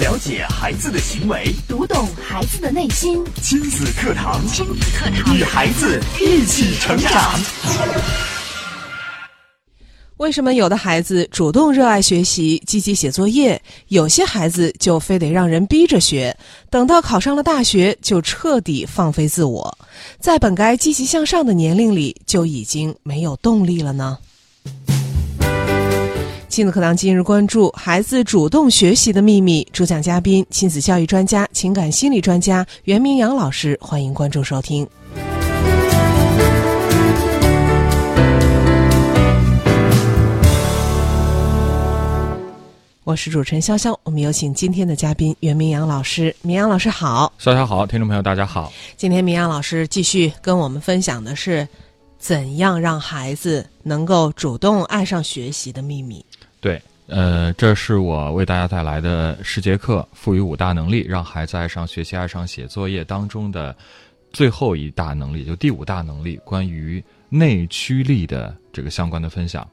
了解孩子的行为，读懂孩子的内心。亲子课堂，亲子课堂，与孩子一起成长。为什么有的孩子主动热爱学习、积极写作业，有些孩子就非得让人逼着学，等到考上了大学就彻底放飞自我，在本该积极向上的年龄里就已经没有动力了呢？亲子课堂今日关注孩子主动学习的秘密，主讲嘉宾亲子教育专家、情感心理专家袁明阳老师，欢迎关注收听。我是主持人潇潇，我们有请今天的嘉宾袁明阳老师。明阳老师好，潇潇好，听众朋友大家好。今天明阳老师继续跟我们分享的是，怎样让孩子能够主动爱上学习的秘密。对，呃，这是我为大家带来的十节课，赋予五大能力，让孩子爱上学习、爱上写作业当中的最后一大能力，就第五大能力，关于内驱力的这个相关的分享。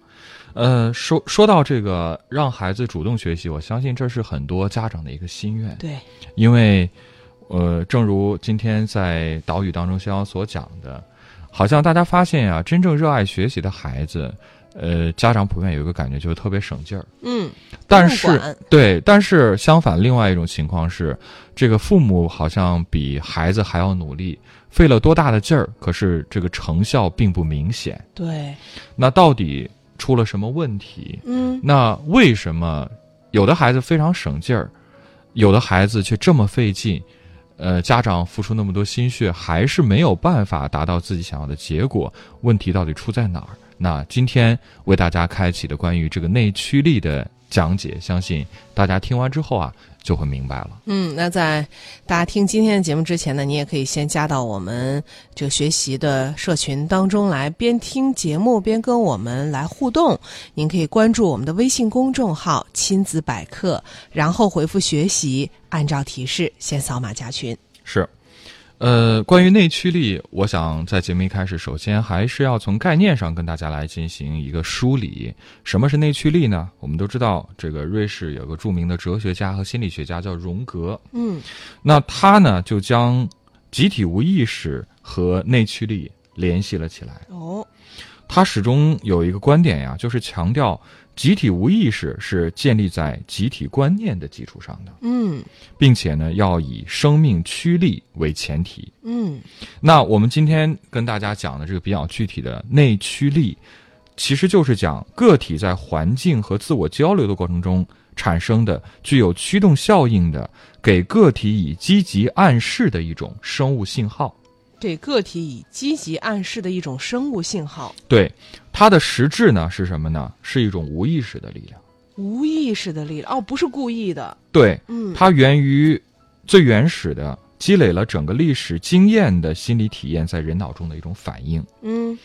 呃，说说到这个让孩子主动学习，我相信这是很多家长的一个心愿。对，因为，呃，正如今天在导语当中逍遥所讲的，好像大家发现啊，真正热爱学习的孩子，呃，家长普遍有一个感觉就是特别省劲儿。嗯，但是对，但是相反，另外一种情况是，这个父母好像比孩子还要努力，费了多大的劲儿，可是这个成效并不明显。对，那到底出了什么问题？嗯，那为什么有的孩子非常省劲儿，有的孩子却这么费劲？呃，家长付出那么多心血，还是没有办法达到自己想要的结果？问题到底出在哪儿？那今天为大家开启的关于这个内驱力的讲解，相信大家听完之后啊，就会明白了。嗯，那在大家听今天的节目之前呢，你也可以先加到我们这个学习的社群当中来，边听节目边跟我们来互动。您可以关注我们的微信公众号“亲子百科”，然后回复“学习”，按照提示先扫码加群。是，呃，关于内驱力，我想在节目一开始，首先还是要从概念上跟大家来进行一个梳理。什么是内驱力呢？我们都知道，这个瑞士有个著名的哲学家和心理学家叫荣格，嗯那他呢就将集体无意识和内驱力联系了起来。哦，他始终有一个观点呀，就是强调集体无意识是建立在集体观念的基础上的，嗯并且呢要以生命驱力为前提。嗯那我们今天跟大家讲的这个比较具体的内驱力，其实就是讲个体在环境和自我交流的过程中产生的具有驱动效应的，给个体以积极暗示的一种生物信号。给个体以积极暗示的一种生物信号，对，它的实质呢是什么呢？是一种无意识的力量。无意识的力量哦，不是故意的。对，嗯，它源于最原始的积累了整个历史经验的心理体验在人脑中的一种反应。嗯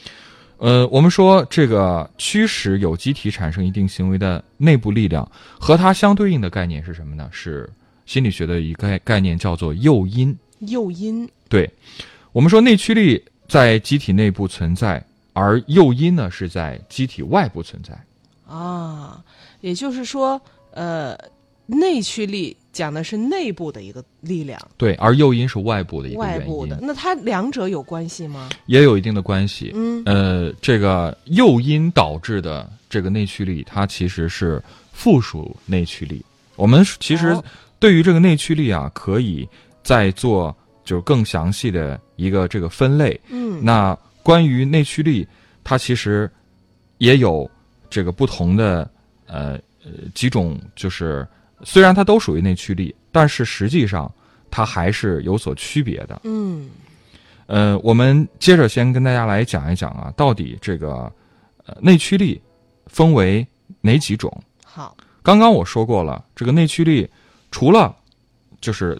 呃，我们说这个驱使有机体产生一定行为的内部力量，和它相对应的概念是什么呢？是心理学的一个概概念，叫做诱因。诱因。对，我们说内驱力在机体内部存在，而诱因呢是在机体外部存在。啊，也就是说，呃，内驱力讲的是内部的一个力量，对，而诱因是外部的一个原外部的，那它两者有关系吗？也有一定的关系。嗯呃，这个诱因导致的这个内驱力，它其实是附属内驱力。我们其实哦对于这个内驱力啊，可以再做就是更详细的一个这个分类。嗯那关于内驱力，它其实也有这个不同的呃呃几种，就是虽然它都属于内驱力，但是实际上它还是有所区别的。嗯呃，我们接着先跟大家来讲一讲啊，到底这个呃内驱力分为哪几种？好，刚刚我说过了，这个内驱力除了就是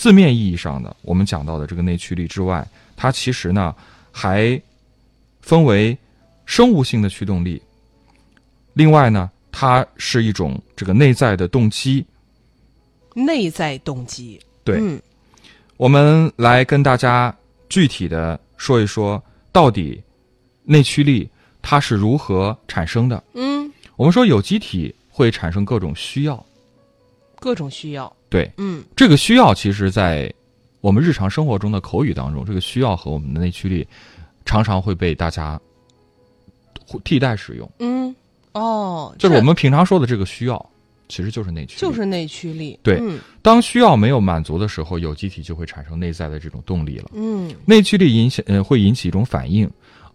字面意义上的我们讲到的这个内驱力之外，它其实呢还分为生物性的驱动力，另外呢，它是一种这个内在的动机。内在动机。对，嗯我们来跟大家具体的说一说，到底内驱力它是如何产生的。嗯，我们说有机体会产生各种需要，各种需要，对，嗯这个需要其实，在我们日常生活中的口语当中，这个需要和我们的内驱力常常会被大家替代使用。嗯，哦，就是我们平常说的这个需要，其实就是内驱力。就是内驱力，对嗯当需要没有满足的时候，有机体就会产生内在的这种动力了。嗯内驱力引起呃会引起一种反应，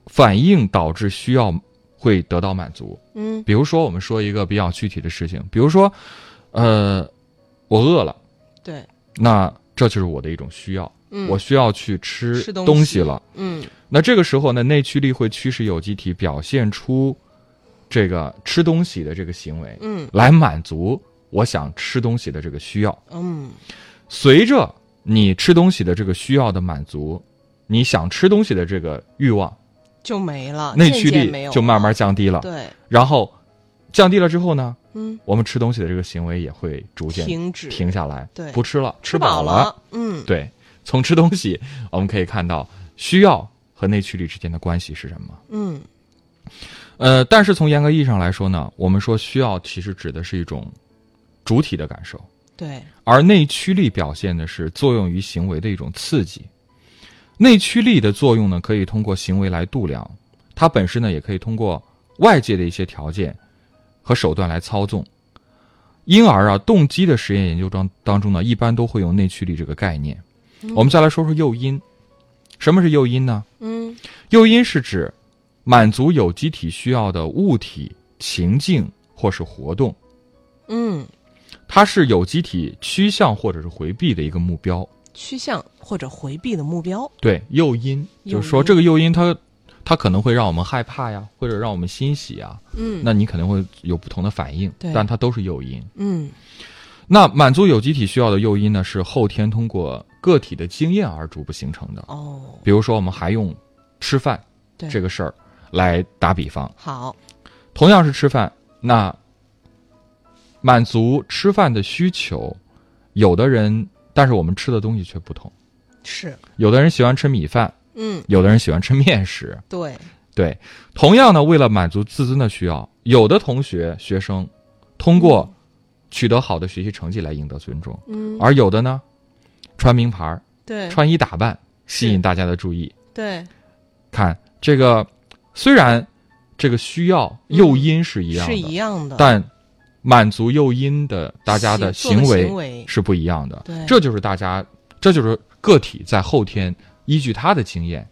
反应导致需要会得到满足。嗯比如说，我们说一个比较具体的事情，比如说，呃，我饿了，对，那这就是我的一种需要，嗯我需要去吃吃东东西了。嗯那这个时候呢，内驱力会驱使有机体表现出这个吃东西的这个行为，嗯来满足我想吃东西的这个需要。嗯随着你吃东西的这个需要的满足，你想吃东西的这个欲望，就没了，内驱力就慢慢了降低了。对，然后降低了之后呢，嗯，我们吃东西的这个行为也会逐渐停止。停下来，对。不吃了，吃饱了，嗯。对，从吃东西我们可以看到需要和内驱力之间的关系是什么。嗯。呃，但是从严格意义上来说呢，我们说需要其实指的是一种主体的感受，对，而内驱力表现的是作用于行为的一种刺激。内驱力的作用呢，可以通过行为来度量，它本身呢也可以通过外界的一些条件和手段来操纵。因而啊，动机的实验研究当当中呢，一般都会用内驱力这个概念。我们再来说说诱因，什么是诱因呢？嗯诱因是指满足有机体需要的物体、情境或是活动，嗯，它是有机体趋向或者是回避的一个目标。趋向或者回避的目标，对，诱因就是说这个诱因它它可能会让我们害怕呀，或者让我们欣喜啊，嗯。那你可能会有不同的反应，对。但它都是诱因。嗯。那满足有机体需要的诱因呢，是后天通过个体的经验而逐步形成的。哦，比如说，我们还用吃饭对。这个事儿来打比方，好，同样是吃饭，那满足吃饭的需求，有的人，但是我们吃的东西却不同。是，有的人喜欢吃米饭，嗯。有的人喜欢吃面食。对，对，同样呢，为了满足自尊的需要，有的同学学生通过取得好的学习成绩来赢得尊重，嗯。而有的呢，穿名牌儿、对。穿衣打扮吸引大家的注意。对，看这个，虽然这个需要诱因是一样的，是一样的，但满足诱因的大家的行为行为是不一样的。对。这就是大家，这就是个体在后天依据他的经验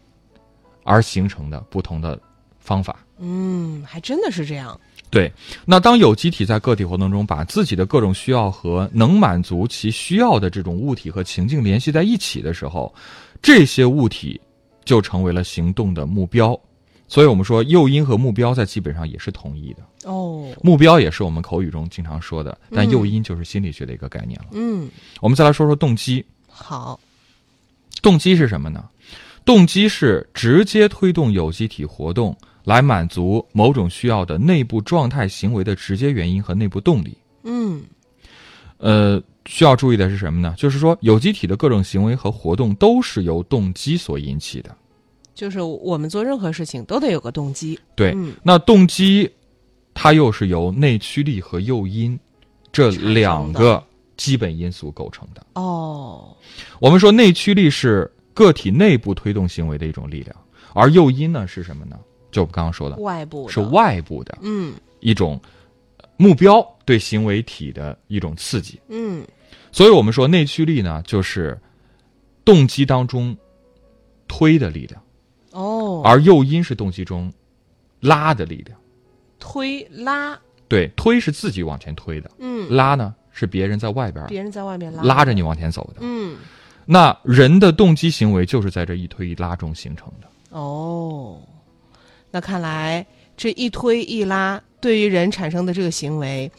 而形成的不同的方法。嗯，还真的是这样，对，那当有机体在个体活动中把自己的各种需要和能满足其需要的这种物体和情境联系在一起的时候，这些物体就成为了行动的目标。所以我们说，诱因和目标在基本上也是同一的。哦，目标也是我们口语中经常说的，但嗯诱因就是心理学的一个概念了。嗯，我们再来说说动机。好，动机是什么呢？动机是直接推动有机体活动来满足某种需要的内部状态行为的直接原因和内部动力。嗯呃，需要注意的是什么呢？就是说，有机体的各种行为和活动都是由动机所引起的。就是我们做任何事情都得有个动机，对，嗯那动机它又是由内驱力和诱因这两个基本因素构成的。哦，我们说内驱力是个体内部推动行为的一种力量，而诱因呢是什么呢？就我们刚刚说的，外部是，外部的嗯一种目标对行为体的一种刺激。嗯所以我们说内驱力呢，就是动机当中推的力量，哦，而诱因是动机中拉的力量。推拉，对，推是自己往前推的，嗯，拉呢是别人在外边别人在外面拉拉着你，往前走的。嗯，那人的动机行为就是在这一推一拉中形成的。哦，那看来这一推一拉对于人产生的这个行为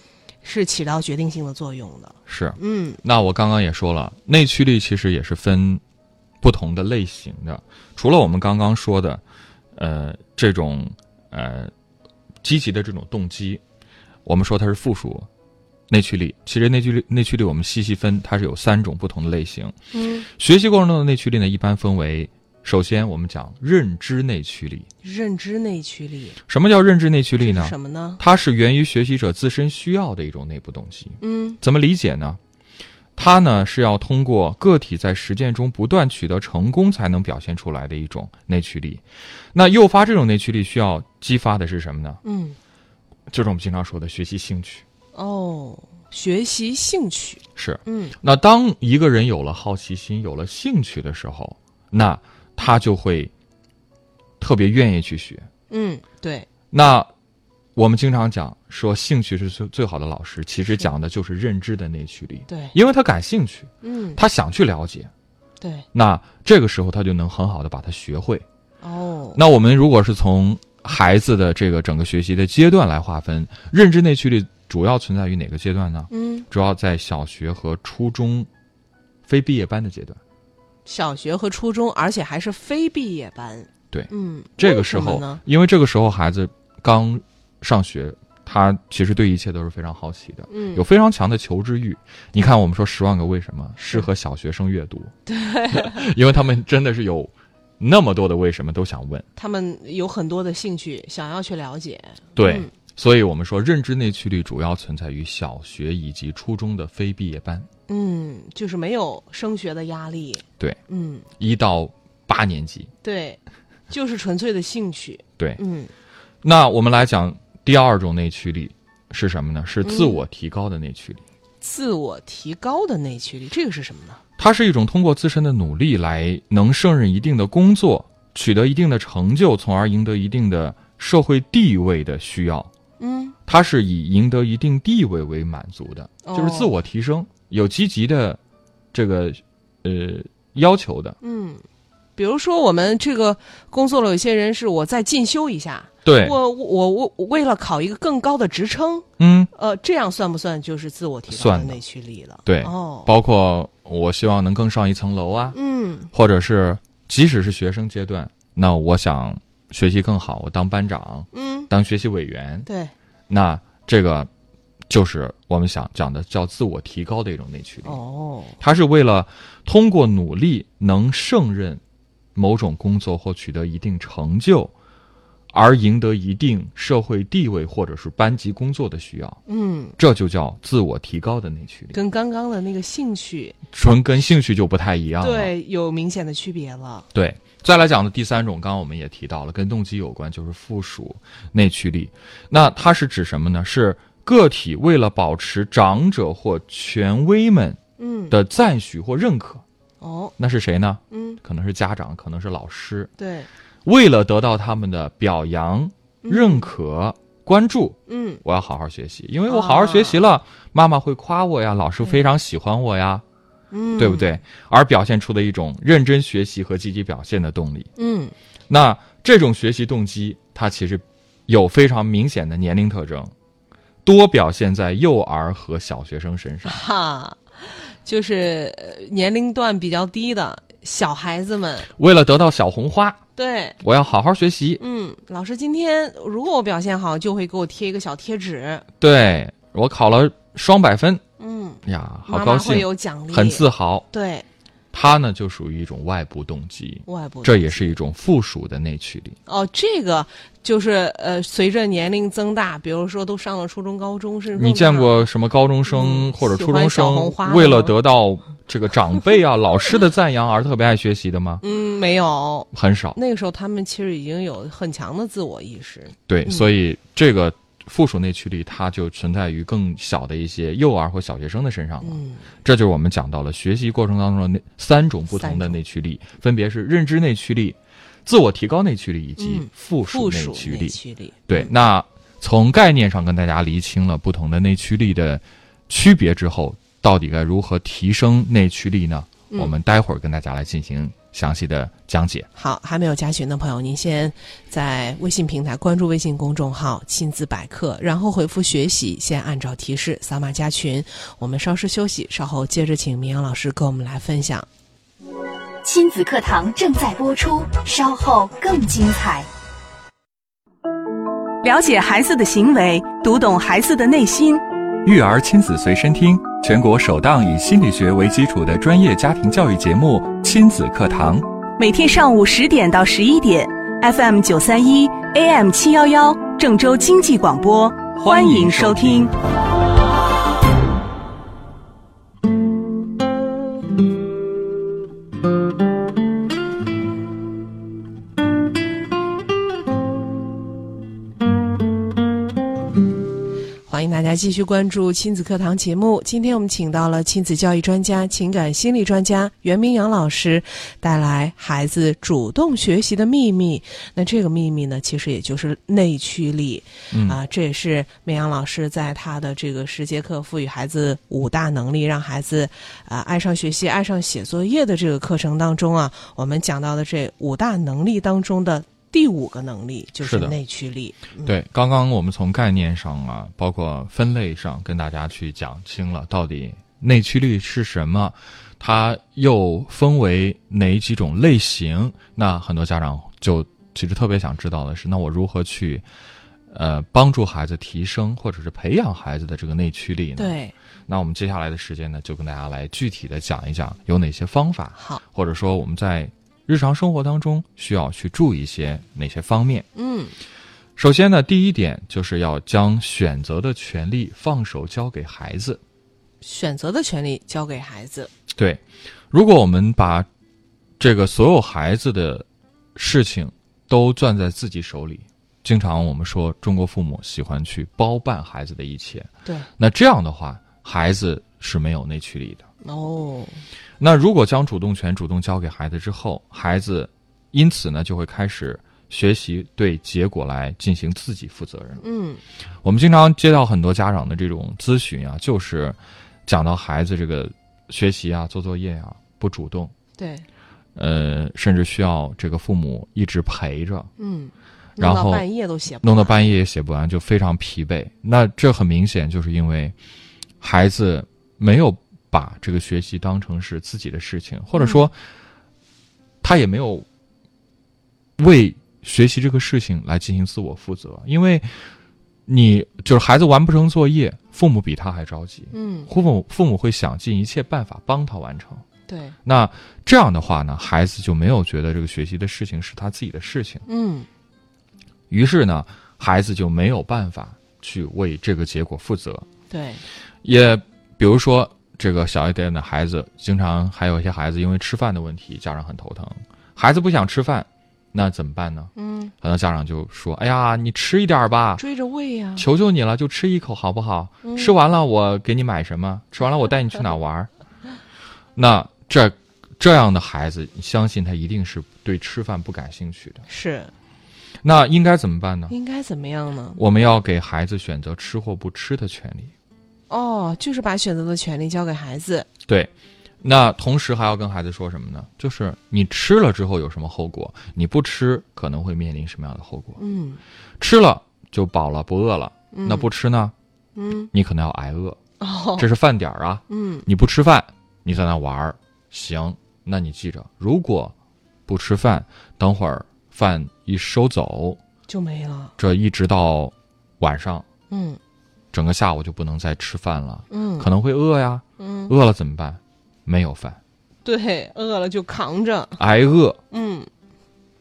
是起到决定性的作用的，是，嗯那我刚刚也说了，内驱力其实也是分不同的类型的。除了我们刚刚说的，呃，这种呃积极的这种动机，我们说它是附属内驱力。其实内驱力内驱力我们细细分，它是有三种不同的类型。嗯，学习过程中的内驱力呢，一般分为，首先我们讲认知内驱力。认知内驱力什么叫认知内驱力呢？什么呢？它是源于学习者自身需要的一种内部动机。嗯怎么理解呢？它呢是要通过个体在实践中不断取得成功才能表现出来的一种内驱力。那诱发这种内驱力需要激发的是什么呢？嗯，就是我们经常说的学习兴趣。哦，学习兴趣，是，嗯。那当一个人有了好奇心、有了兴趣的时候，那他就会特别愿意去学。嗯，对，那我们经常讲说，兴趣是最最好的老师，其实讲的就是认知的内驱力。对，因为他感兴趣，嗯，他想去了解，对，那这个时候他就能很好的把它学会。哦，那我们如果是从孩子的这个整个学习的阶段来划分，认知内驱力主要存在于哪个阶段呢？嗯，主要在小学和初中非毕业班的阶段。小学和初中，而且还是非毕业班。对嗯，这个时候呢，因为这个时候孩子刚上学，他其实对一切都是非常好奇的，嗯有非常强的求知欲。你看，我们说《十万个为什么》适合小学生阅读，对，因为他们真的是有那么多的为什么都想问。他们有很多的兴趣，想要去了解。对，嗯所以我们说认知内驱力主要存在于小学以及初中的非毕业班，嗯，就是没有升学的压力。对，嗯，一到八年级。对，就是纯粹的兴趣。对，嗯，那我们来讲第二种内驱力是什么呢？是自我提高的内驱力。自我提高的内驱力，这个是什么呢？它是一种通过自身的努力来能胜任一定的工作，取得一定的成就，从而赢得一定的社会地位的需要。嗯，它是以赢得一定地位为满足的，哦。就是自我提升，有积极的这个呃要求的。嗯，比如说我们这个工作了，有些人是我再进修一下，对，我我我我为了考一个更高的职称，嗯，呃，这样算不算就是自我提升的。内驱力了？对。哦，包括我希望能更上一层楼啊，嗯。或者是即使是学生阶段，那我想学习更好，我当班长，嗯，当学习委员，对，那这个就是我们想讲的叫自我提高的一种内驱力。哦，它是为了通过努力能胜任某种工作或取得一定成就，而赢得一定社会地位或者是班级工作的需要，嗯，这就叫自我提高的内驱力。跟刚刚的那个兴趣，纯跟兴趣就不太一样了。对，有明显的区别了。对，再来讲的第三种，刚刚我们也提到了，跟动机有关，就是附属内驱力。那它是指什么呢？是个体为了保持长者或权威们嗯，的赞许或认可。哦，那是谁呢？嗯，可能是家长，可能是老师，对，为了得到他们的表扬、认可、关注，嗯，我要好好学习，因为我好好学习了，妈妈会夸我呀，老师非常喜欢我呀，嗯，对不？对？而表现出的一种认真学习和积极表现的动力。嗯，那这种学习动机，它其实有非常明显的年龄特征，多表现在幼儿和小学生身上。哈，就是呃年龄段比较低的小孩子们，为了得到小红花，对，我要好好学习。嗯，老师今天如果我表现好，就会给我贴一个小贴纸，对我考了双百分。嗯，呀，好妈妈会高兴，有奖励，很自豪。对，它呢，就属于一种外部动机，外部这也是一种附属的内驱力。哦，这个就是呃，随着年龄增大，比如说都上了初中、高中，甚至你见过什么高中生嗯或者初中生为了得到这个长辈啊、老师的赞扬而特别爱学习的吗？嗯，没有。很少。那个时候他们其实已经有很强的自我意识。对，所以这个附属内驱力它就存在于更小的一些幼儿或小学生的身上了。嗯这就是我们讲到了学习过程当中的那三种不同的内驱力，分别是认知内驱力、自我提高内驱力以及嗯附属内驱力。对，那从概念上跟大家厘清了不同的内驱力的区别之后，到底该如何提升内驱力呢？嗯我们待会儿跟大家来进行详细的讲解。好，还没有加群的朋友，您先在微信平台关注微信公众号“亲子百科”，然后回复“学习”，先按照提示扫码加群。我们稍事休息，稍后接着请明阳老师跟我们来分享。亲子课堂正在播出，稍后更精彩。了解孩子的行为，读懂孩子的内心。育儿亲子随身听，全国首档以心理学为基础的专业家庭教育节目《亲子课堂》。每天上午十点到十一点，FM 九三一，AM 七幺幺，郑州经济广播，欢迎收听。来继续关注亲子课堂节目。今天我们请到了亲子教育专家、情感心理专家袁明阳老师，带来孩子主动学习的秘密。那这个秘密呢，其实也就是内驱力。嗯啊，这也是明阳老师在他的这个十节课赋予孩子五大能力，让孩子啊爱上学习、爱上写作业的这个课程当中啊，我们讲到的这五大能力当中的第五个能力就是内驱力。嗯对，刚刚我们从概念上啊，包括分类上，跟大家去讲清了到底内驱力是什么，它又分为哪几种类型。那很多家长就其实特别想知道的是，那我如何去呃帮助孩子提升或者是培养孩子的这个内驱力呢？。对，那我们接下来的时间呢，就跟大家来具体的讲一讲有哪些方法，好，或者说我们在日常生活当中需要去注意一些哪些方面。嗯，首先呢，第一点就是要将选择的权利放手交给孩子。选择的权利交给孩子。对，如果我们把这个所有孩子的事情都攥在自己手里，经常我们说中国父母喜欢去包办孩子的一切，对，那这样的话，孩子是没有内驱力的。哦，那如果将主动权主动交给孩子之后，孩子因此呢就会开始学习对结果来进行自己负责任。嗯，我们经常接到很多家长的这种咨询啊，就是讲到孩子这个学习啊、做作业啊不主动，对，呃，甚至需要这个父母一直陪着，嗯，然后弄到半夜都写不弄到半夜也写不完，就非常疲惫。那这很明显就是因为孩子没有把这个学习当成是自己的事情，或者说他也没有为学习这个事情来进行自我负责，因为你就是孩子完不成作业，父母比他还着急，嗯，父母父母会想尽一切办法帮他完成。对，那这样的话呢，孩子就没有觉得这个学习的事情是他自己的事情。嗯，于是呢，孩子就没有办法去为这个结果负责。对，也比如说，这个小一点的孩子，经常还有一些孩子因为吃饭的问题，家长很头疼。孩子不想吃饭，那怎么办呢？嗯，很多家长就说：“哎呀，你吃一点儿吧，追着喂呀、求求你了，就吃一口好不好？嗯吃完了我给你买什么？吃完了我带你去哪玩儿？” 那这这样的孩子，相信他一定是对吃饭不感兴趣的。是那应该怎么办呢？应该怎么样呢？我们要给孩子选择吃或不吃的权利。哦，就是把选择的权利交给孩子。对，那同时还要跟孩子说什么呢？就是你吃了之后有什么后果，你不吃可能会面临什么样的后果？嗯吃了就饱了不饿了，嗯那不吃呢，嗯你可能要挨饿。哦，这是饭点儿啊，嗯你不吃饭，你在那玩儿，行，那你记着，如果不吃饭，等会儿饭一收走，就没了。这一直到晚上，嗯整个下午就不能再吃饭了，嗯。可能会饿呀，嗯，饿了怎么办？没有饭，对，饿了就扛着。挨饿。嗯。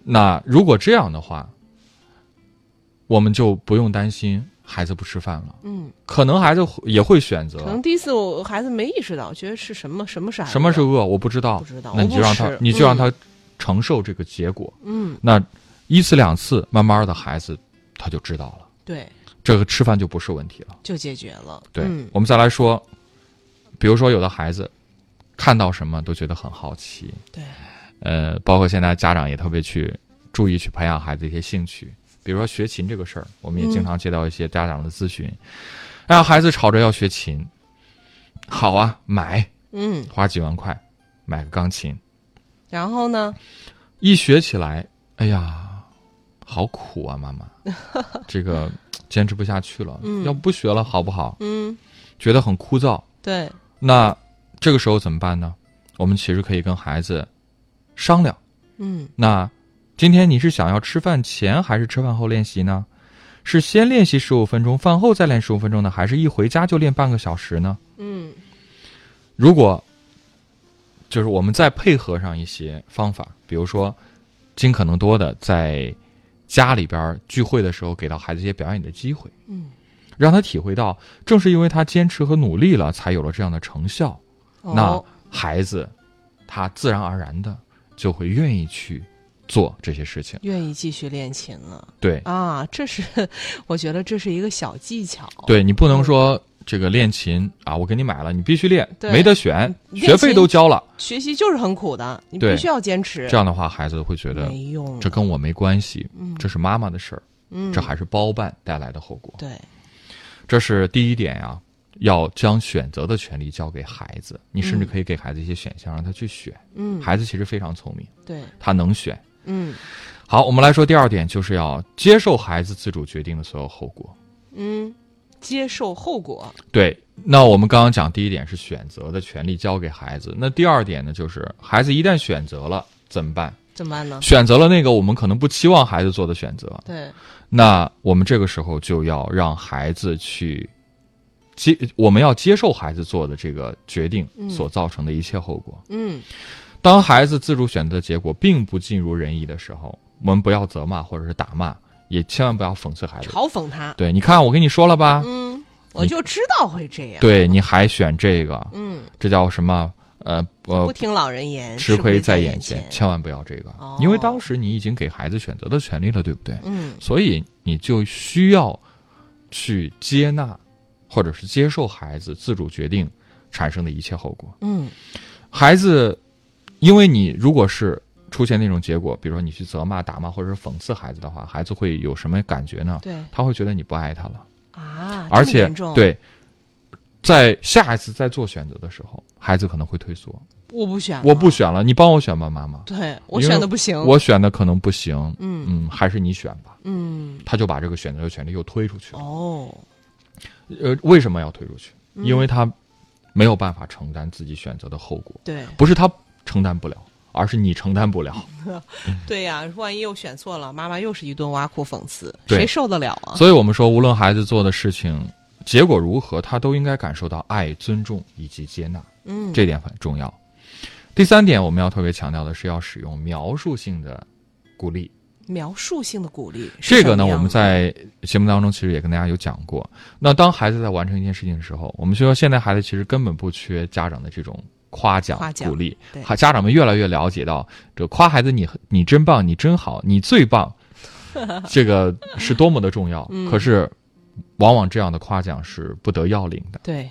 那如果这样的话，我们就不用担心孩子不吃饭了。嗯，可能孩子也会选择可能第一次我孩子没意识到，觉得是什么什么是什么是饿，我不知道，不知道那你就让他，你就让嗯。他承受这个结果。嗯，那一次两次，慢慢的孩子他就知道了，对，这个吃饭就不是问题了。就解决了。对，嗯。我们再来说，比如说有的孩子看到什么都觉得很好奇，对，呃，包括现在家长也特别去注意去培养孩子一些兴趣，比如说学琴这个事儿，我们也经常接到一些家长的咨询，哎呀，孩子吵着要学琴，好啊，买，嗯，花几万块买个钢琴，然后呢？一学起来，哎呀，好苦啊，妈妈，这个坚持不下去了，嗯要不学了好不好？嗯，觉得很枯燥，对，那这个时候怎么办呢？我们其实可以跟孩子商量。嗯那今天你是想要吃饭前还是吃饭后练习呢？是先练习十五分钟，饭后再练十五分钟呢，还是一回家就练半个小时呢？嗯如果就是我们再配合上一些方法，比如说尽可能多的在家里边聚会的时候给到孩子一些表演的机会，嗯，让他体会到，正是因为他坚持和努力了，才有了这样的成效。那哦，孩子他自然而然的就会愿意去做这些事情。愿意继续练琴了对，啊！这是 我觉得这是一个小技巧。对你不能说这个练琴啊，我给你买了，你必须练，没得选，学费都交了。学习就是很苦的，你必须要坚持。这样的话，孩子会觉得没用，这跟我没关系，嗯这是妈妈的事儿，嗯，这还是包办带来的后果。对，这是第一点呀、要将选择的权利交给孩子。你甚至可以给孩子一些选项，让他去选。嗯，孩子其实非常聪明，对，他能选。嗯好，我们来说第二点，就是要接受孩子自主决定的所有后果。嗯，接受后果。对，那我们刚刚讲第一点是选择的权利交给孩子，那第二点呢，就是孩子一旦选择了怎么办？怎么办呢？选择了那个我们可能不期望孩子做的选择，对，那我们这个时候就要让孩子去接，我们要接受孩子做的这个决定所造成的一切后果。嗯当孩子自主选择的结果并不尽如人意的时候，我们不要责骂或者是打骂，也千万不要讽刺孩子。嘲讽他。对，你看我跟你说了吧，嗯，我就知道会这样。对，你还选这个，嗯，这叫什么？呃呃不，听老人言，吃亏在眼眼前，千万不要这个，哦因为当时你已经给孩子选择的权利了，对不对？嗯所以你就需要去接纳，或者是接受孩子自主决定产生的一切后果。嗯孩子，因为你如果是出现那种结果，比如说你去责骂、打骂或者是讽刺孩子的话，孩子会有什么感觉呢？对。他会觉得你不爱他了，啊，而且对，在下一次再做选择的时候，孩子可能会退缩，我不选，我不选了，你帮我选吧，妈妈。对我选的不行，我选的可能不行，嗯。嗯，还是你选吧。嗯。他就把这个选择的权利又推出去了。哦，呃，为什么要推出去？嗯。因为他没有办法承担自己选择的后果，对。不是他承担不了，而是你承担不了。对呀，万一又选错了，妈妈又是一顿挖苦讽刺，谁受得了啊？所以我们说，无论孩子做的事情结果如何，他都应该感受到爱、尊重以及接纳，嗯，这点很重要。第三点，我们要特别强调的是要使用描述性的鼓励。描述性的鼓励是这个呢，我们在节目当中其实也跟大家有讲过。那当孩子在完成一件事情的时候，我们就说现在孩子其实根本不缺家长的这种夸奖、夸奖鼓励对。哈，家长们越来越了解到，这夸孩子你你真棒，你真好，你最棒，这个是多么的重要。嗯可是，往往这样的夸奖是不得要领的。对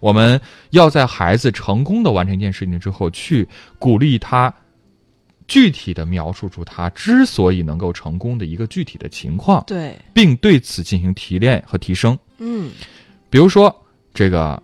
我们要在孩子成功的完成一件事情之后，去鼓励他，具体的描述出他之所以能够成功的一个具体的情况，对，并对此进行提炼和提升。嗯比如说，这个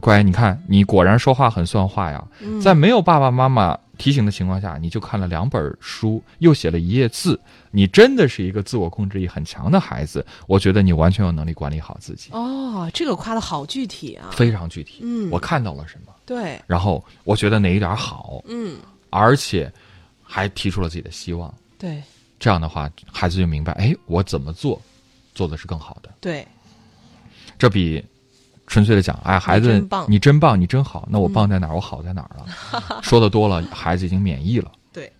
乖，你看你果然说话很算话呀，嗯在没有爸爸妈妈提醒的情况下，你就看了两本书，又写了一页字，你真的是一个自我控制力很强的孩子。我觉得你完全有能力管理好自己，哦，这个夸的好具体啊，非常具体。嗯我看到了什么，对，然后我觉得哪一点好，嗯而且还提出了自己的希望。对这样的话，孩子就明白，哎，我怎么做，做的是更好的。对，这比纯粹的讲，哎，孩子你真棒，你真好，那我棒在哪儿？我好在哪儿了？说的多了，孩子已经免疫了。对，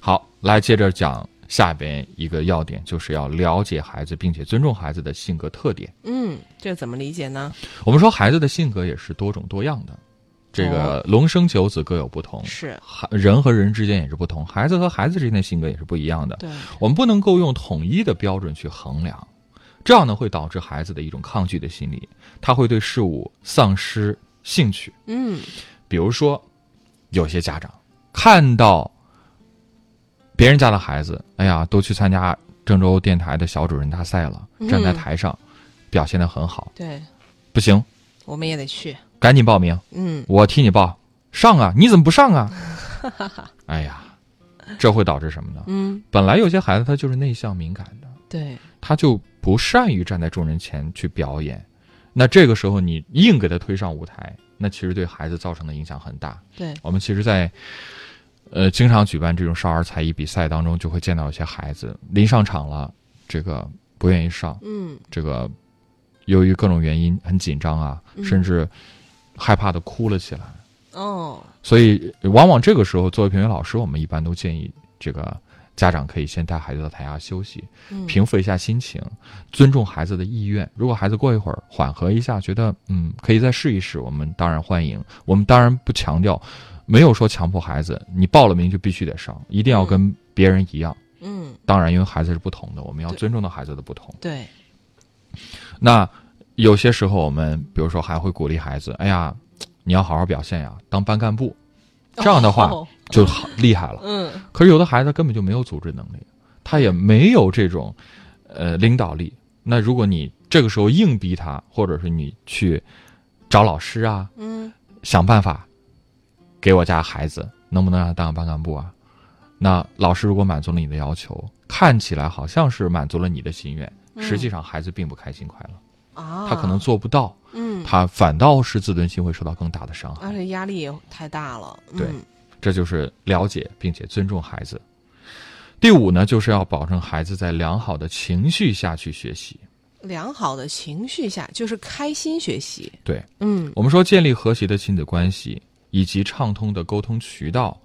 好，来接着讲下边一个要点，就是要了解孩子，并且尊重孩子的性格特点。嗯，这怎么理解呢？我们说孩子的性格也是多种多样的，这个龙生九子各有不同，是人和人之间也是不同，孩子和孩子之间的性格也是不一样的。对，我们不能够用统一的标准去衡量，这样呢会导致孩子的一种抗拒的心理，他会对事物丧失兴趣。嗯。比如说，有些家长看到别人家的孩子，哎呀，都去参加郑州电台的小主人大赛了，嗯站在台上，表现的很好，对，不行，我们也得去，赶紧报名，嗯。我替你报，上啊！你怎么不上啊？哎呀，这会导致什么呢？嗯，本来有些孩子他就是内向敏感的，对，他就不善于站在众人前去表演。那这个时候你硬给他推上舞台，那其实对孩子造成的影响很大。对，我们其实在，呃经常举办这种少儿才艺比赛当中，就会见到一些孩子临上场了，这个不愿意上，嗯这个由于各种原因很紧张啊，嗯甚至害怕的哭了起来。哦，所以，往往这个时候，作为评委老师，我们一般都建议这个家长可以先带孩子到台下休息，嗯平复一下心情，尊重孩子的意愿。如果孩子过一会儿缓和一下，觉得嗯可以再试一试，我们当然欢迎。我们当然不强调，没有说强迫孩子你报了名就必须得上，一定要跟别人一样。嗯，当然，因为孩子是不同的，我们要尊重到孩子的不同。对，那有些时候，我们比如说还会鼓励孩子：“哎呀，你要好好表现呀，当班干部。”这样的话哦就好厉害了。嗯可是有的孩子根本就没有组织能力，他也没有这种呃领导力。那如果你这个时候硬逼他，或者是你去找老师啊，嗯想办法给我家孩子能不能让他当个班干部啊？那老师如果满足了你的要求，看起来好像是满足了你的心愿，实际上孩子并不开心快乐，啊，他可能做不到，嗯，他反倒是自尊心会受到更大的伤害而。且压力也太大了。对嗯这就是了解并且尊重孩子。第五呢，就是要保证孩子在良好的情绪下去学习。良好的情绪下，就是开心学习。对嗯我们说，建立和谐的亲子关系以及畅通的沟通渠道，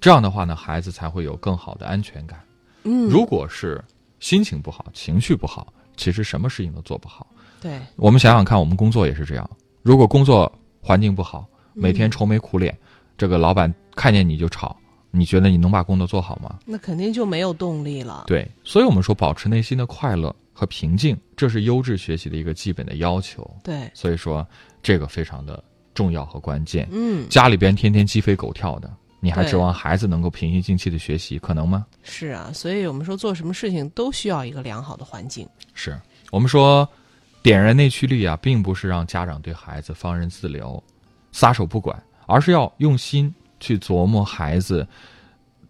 这样的话呢，孩子才会有更好的安全感。嗯，如果是心情不好、情绪不好，其实什么事情都做不好。对我们想想看，我们工作也是这样。如果工作环境不好，每天愁眉苦脸，这个老板看见你就吵，你觉得你能把工作做好吗？那肯定就没有动力了。对，所以我们说，保持内心的快乐和平静，这是优质学习的一个基本的要求。对，所以说，这个非常的重要和关键。嗯，家里边天天鸡飞狗跳的，你还指望孩子能够平心静气的学习，可能吗？是啊，所以我们说做什么事情都需要一个良好的环境。是我们说，点燃内驱力啊，并不是让家长对孩子放任自流、撒手不管，而是要用心去琢磨孩子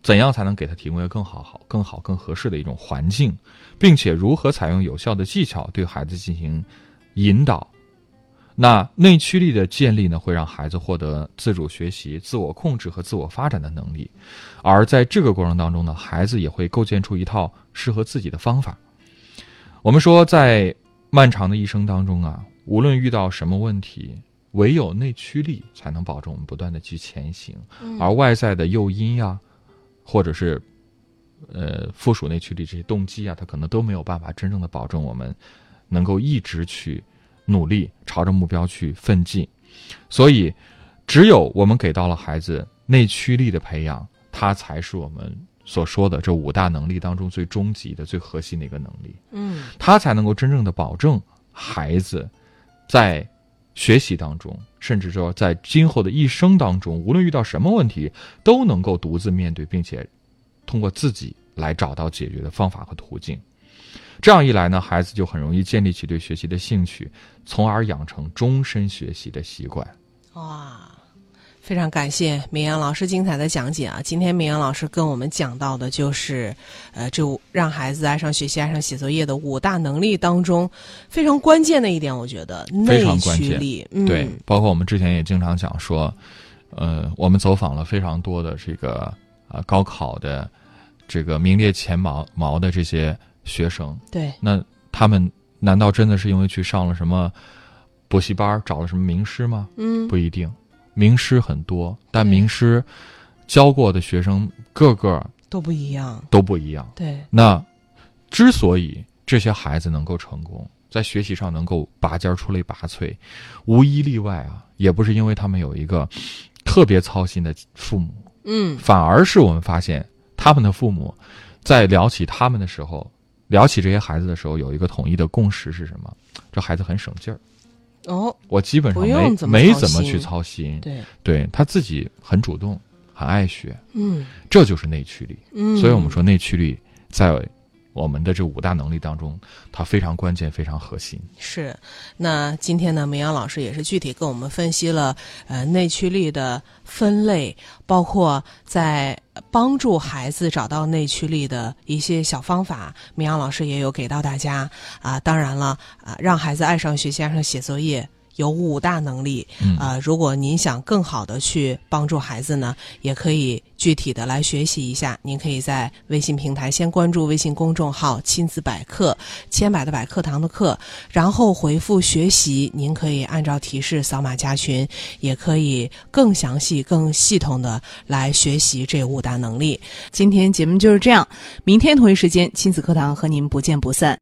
怎样才能给他提供一个更好、好、更好、更合适的一种环境，并且如何采用有效的技巧对孩子进行引导。那内驱力的建立呢，会让孩子获得自主学习、自我控制和自我发展的能力，而在这个过程当中呢，孩子也会构建出一套适合自己的方法。我们说，在漫长的一生当中啊，无论遇到什么问题，唯有内驱力才能保证我们不断的去前行，而外在的诱因呀、或者是呃附属内驱力这些动机啊，它可能都没有办法真正的保证我们能够一直去努力朝着目标去奋进。所以，只有我们给到了孩子内驱力的培养，它才是我们所说的这五大能力当中最终极的、最核心的一个能力。嗯它才能够真正的保证孩子在学习当中，甚至说在今后的一生当中，无论遇到什么问题，都能够独自面对，并且通过自己来找到解决的方法和途径。这样一来呢，孩子就很容易建立起对学习的兴趣，从而养成终身学习的习惯。哇，非常感谢明阳老师精彩的讲解啊！今天明阳老师跟我们讲到的就是，呃，这五让孩子爱上学习、爱上写作业的五大能力当中非常关键的一点，我觉得非内常关键驱力。嗯，对，包括我们之前也经常讲说，呃，我们走访了非常多的这个啊、高考的这个名列前茅茅的这些学生，对那他们难道真的是因为去上了什么补习班儿，找了什么名师吗？嗯，不一定，名师很多，但名师教过的学生个个都不一样。都不一样。对，那之所以这些孩子能够成功，在学习上能够拔尖儿出类拔萃，无一例外啊，也不是因为他们有一个特别操心的父母，嗯，反而是我们发现他们的父母在聊起他们的时候，聊起这些孩子的时候，有一个统一的共识是什么？这孩子很省劲儿，哦，我基本上没怎没怎么去操心，对，对他自己很主动，很爱学，嗯。这就是内驱力。嗯，所以我们说内驱力在我们的这五大能力当中，它非常关键，非常核心。是，那今天呢，明阳老师也是具体跟我们分析了呃内驱力的分类，包括在帮助孩子找到内驱力的一些小方法，明阳老师也有给到大家啊、当然了啊、让孩子爱上学习，爱上写作业。有五大能力，嗯啊、如果您想更好的去帮助孩子呢，也可以具体的来学习一下。您可以在微信平台先关注微信公众号“亲子百科”，千百的百课堂的课，然后回复“学习”，您可以按照提示扫码加群，也可以更详细、更系统的来学习这五大能力。今天节目就是这样，明天同一时间亲子课堂和您不见不散。